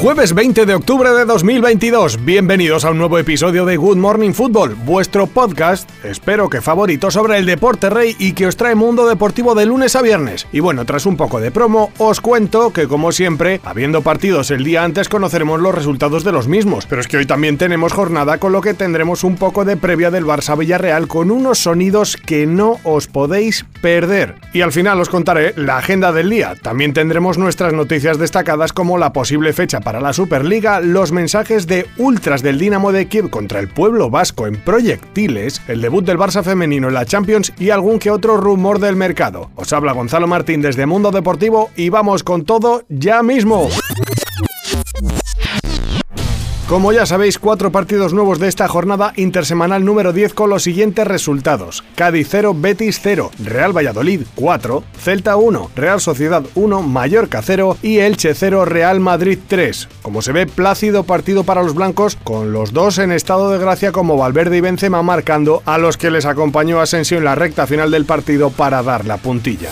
Jueves 20 de octubre de 2022, bienvenidos a un nuevo episodio de Good Morning Football, vuestro podcast, espero que favorito sobre el deporte rey y que os trae mundo deportivo de lunes a viernes. Y bueno, tras un poco de promo, os cuento que como siempre, habiendo partidos el día antes conoceremos los resultados de los mismos, pero es que hoy también tenemos jornada con lo que tendremos un poco de previa del Barça Villarreal con unos sonidos que no os podéis perder. Y al final os contaré la agenda del día, también tendremos nuestras noticias destacadas como la posible fecha para la Superliga, los mensajes de ultras del Dinamo de Kiev contra el pueblo vasco en proyectiles, el debut del Barça femenino en la Champions y algún que otro rumor del mercado. Os habla Gonzalo Martín desde Mundo Deportivo y vamos con todo ya mismo. Como ya sabéis, cuatro partidos nuevos de esta jornada intersemanal número 10 con los siguientes resultados. Cádiz 0, Betis 0, Real Valladolid 4, Celta 1, Real Sociedad 1, Mallorca 0 y Elche 0, Real Madrid 3. Como se ve, plácido partido para los blancos, con los dos en estado de gracia como Valverde y Benzema marcando a los que les acompañó Asensio en la recta final del partido para dar la puntilla.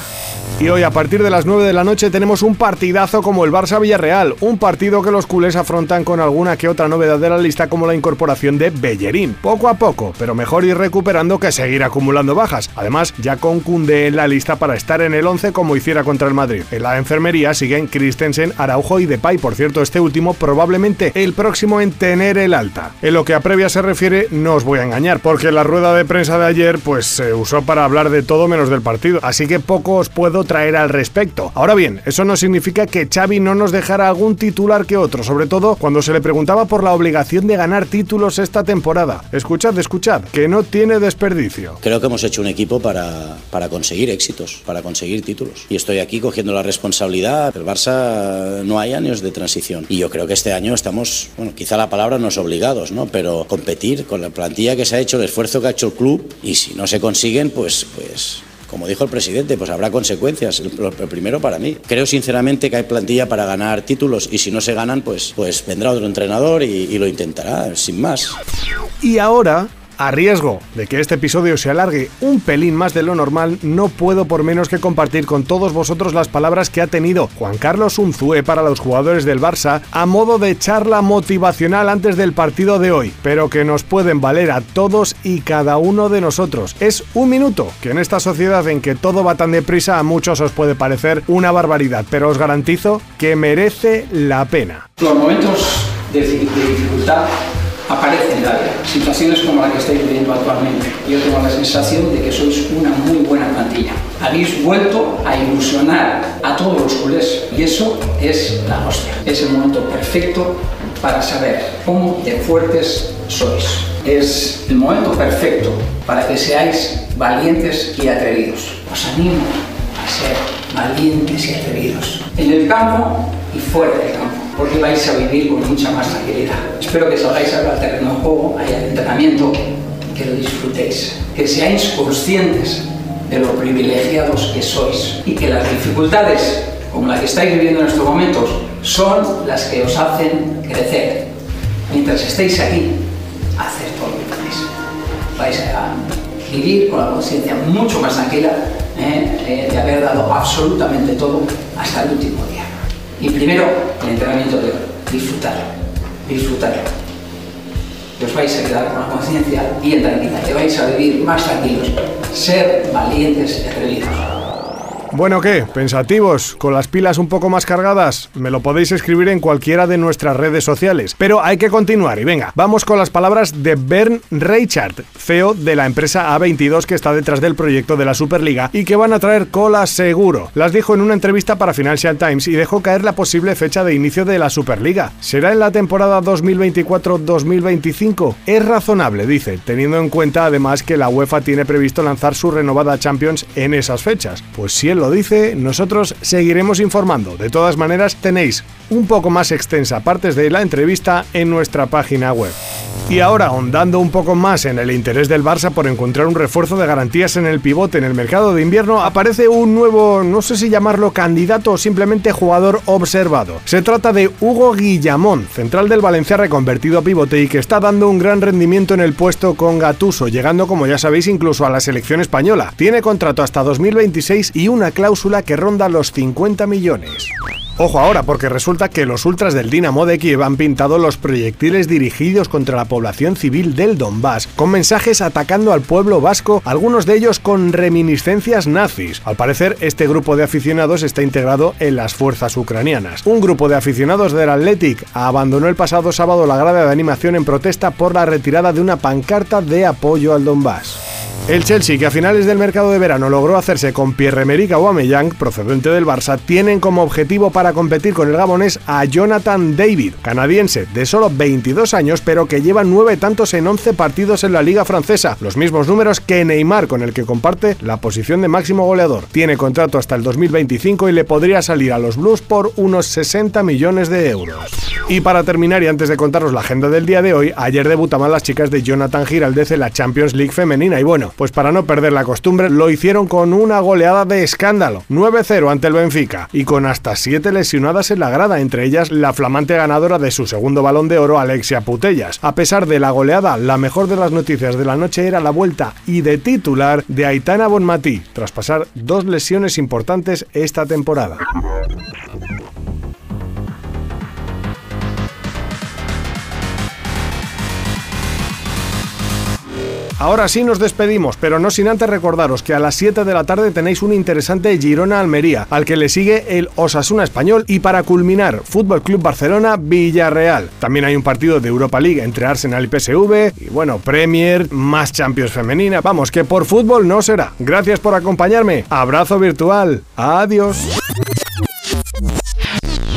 Y hoy a partir de las 9 de la noche tenemos un partidazo como el Barça Villarreal, un partido que los culés afrontan con alguna que otra novedad de la lista como la incorporación de Bellerín. Poco a poco, pero mejor ir recuperando que seguir acumulando bajas. Además, ya con Cunde en la lista para estar en el 11 como hiciera contra el Madrid. En la enfermería siguen Christensen, Araujo y Depay, por cierto, este último probablemente el próximo en tener el alta. En lo que a previa se refiere, no os voy a engañar, porque la rueda de prensa de ayer pues se usó para hablar de todo menos del partido, así que poco os puedo traer al respecto. Ahora bien, eso no significa que Xavi no nos dejara algún titular que otro, sobre todo cuando se le preguntaba por la obligación de ganar títulos esta temporada. Escuchad, escuchad, que no tiene desperdicio. Creo que hemos hecho un equipo para, para conseguir éxitos, para conseguir títulos. Y estoy aquí cogiendo la responsabilidad. El Barça no hay años de transición. Y yo creo que este año estamos, bueno, quizá la palabra no es obligados, ¿no? Pero competir con la plantilla que se ha hecho, el esfuerzo que ha hecho el club, y si no se consiguen, pues, pues como dijo el presidente, pues habrá consecuencias. Lo primero para mí. Creo sinceramente que hay plantilla para ganar títulos y si no se ganan, pues, pues vendrá otro entrenador y, y lo intentará, sin más. Y ahora a riesgo de que este episodio se alargue un pelín más de lo normal, no puedo por menos que compartir con todos vosotros las palabras que ha tenido Juan Carlos Unzue para los jugadores del Barça a modo de charla motivacional antes del partido de hoy, pero que nos pueden valer a todos y cada uno de nosotros. Es un minuto, que en esta sociedad en que todo va tan deprisa a muchos os puede parecer una barbaridad, pero os garantizo que merece la pena. Los momentos de, dificultad aparecen en la vida. Situaciones como la que estáis viviendo actualmente. Yo tengo la sensación de que sois una muy buena plantilla. Habéis vuelto a ilusionar a todos los culés y eso es la hostia. Es el momento perfecto para saber cómo de fuertes sois. Es el momento perfecto para que seáis valientes y atrevidos. Os animo a ser valientes y atrevidos. En el campo y fuera del campo porque vais a vivir con mucha más tranquilidad. Espero que salgáis al terreno de juego, al entrenamiento, que lo disfrutéis, que seáis conscientes de lo privilegiados que sois y que las dificultades como la que estáis viviendo en estos momentos son las que os hacen crecer. Mientras estéis aquí, hacer todo lo que tenéis. Vais a vivir con la conciencia mucho más tranquila ¿eh? Eh, de haber dado absolutamente todo hasta el último día. Y primero, el entrenamiento de disfrutar, disfrutar. Os vais a quedar con la conciencia bien tranquila, que vais a vivir más tranquilos, ser valientes y atrevidos. Bueno, ¿qué? ¿Pensativos? ¿Con las pilas un poco más cargadas? Me lo podéis escribir en cualquiera de nuestras redes sociales. Pero hay que continuar y venga, vamos con las palabras de Bern Reichard, CEO de la empresa A22 que está detrás del proyecto de la Superliga y que van a traer cola seguro. Las dijo en una entrevista para Financial Times y dejó caer la posible fecha de inicio de la Superliga. ¿Será en la temporada 2024-2025? Es razonable, dice, teniendo en cuenta además que la UEFA tiene previsto lanzar su renovada Champions en esas fechas. Pues él lo dice, nosotros seguiremos informando. De todas maneras, tenéis un poco más extensa partes de la entrevista en nuestra página web. Y ahora, ahondando un poco más en el interés del Barça por encontrar un refuerzo de garantías en el pivote en el mercado de invierno, aparece un nuevo, no sé si llamarlo candidato o simplemente jugador observado. Se trata de Hugo Guillamón, central del Valencia reconvertido a pivote y que está dando un gran rendimiento en el puesto con Gatuso, llegando, como ya sabéis, incluso a la selección española. Tiene contrato hasta 2026 y una cláusula que ronda los 50 millones. Ojo ahora, porque resulta que los ultras del Dinamo de Kiev han pintado los proyectiles dirigidos contra la población civil del Donbass, con mensajes atacando al pueblo vasco, algunos de ellos con reminiscencias nazis. Al parecer, este grupo de aficionados está integrado en las fuerzas ucranianas. Un grupo de aficionados del Athletic abandonó el pasado sábado la grada de animación en protesta por la retirada de una pancarta de apoyo al Donbass. El Chelsea, que a finales del mercado de verano logró hacerse con Pierre-Emerick Aubameyang, procedente del Barça, tienen como objetivo para competir con el gabonés a Jonathan David, canadiense de solo 22 años, pero que lleva 9 tantos en 11 partidos en la liga francesa, los mismos números que Neymar, con el que comparte la posición de máximo goleador. Tiene contrato hasta el 2025 y le podría salir a los Blues por unos 60 millones de euros. Y para terminar y antes de contaros la agenda del día de hoy, ayer debutaban las chicas de Jonathan Giraldez en la Champions League femenina y bueno, pues para no perder la costumbre lo hicieron con una goleada de escándalo, 9-0 ante el Benfica y con hasta 7 lesionadas en la grada, entre ellas la flamante ganadora de su segundo balón de oro Alexia Putellas. A pesar de la goleada, la mejor de las noticias de la noche era la vuelta y de titular de Aitana Bonmatí, tras pasar dos lesiones importantes esta temporada. Ahora sí nos despedimos, pero no sin antes recordaros que a las 7 de la tarde tenéis un interesante Girona Almería, al que le sigue el Osasuna Español y para culminar, Fútbol Club Barcelona Villarreal. También hay un partido de Europa League entre Arsenal y PSV y bueno, Premier, más Champions femenina. Vamos, que por fútbol no será. Gracias por acompañarme. Abrazo virtual. Adiós.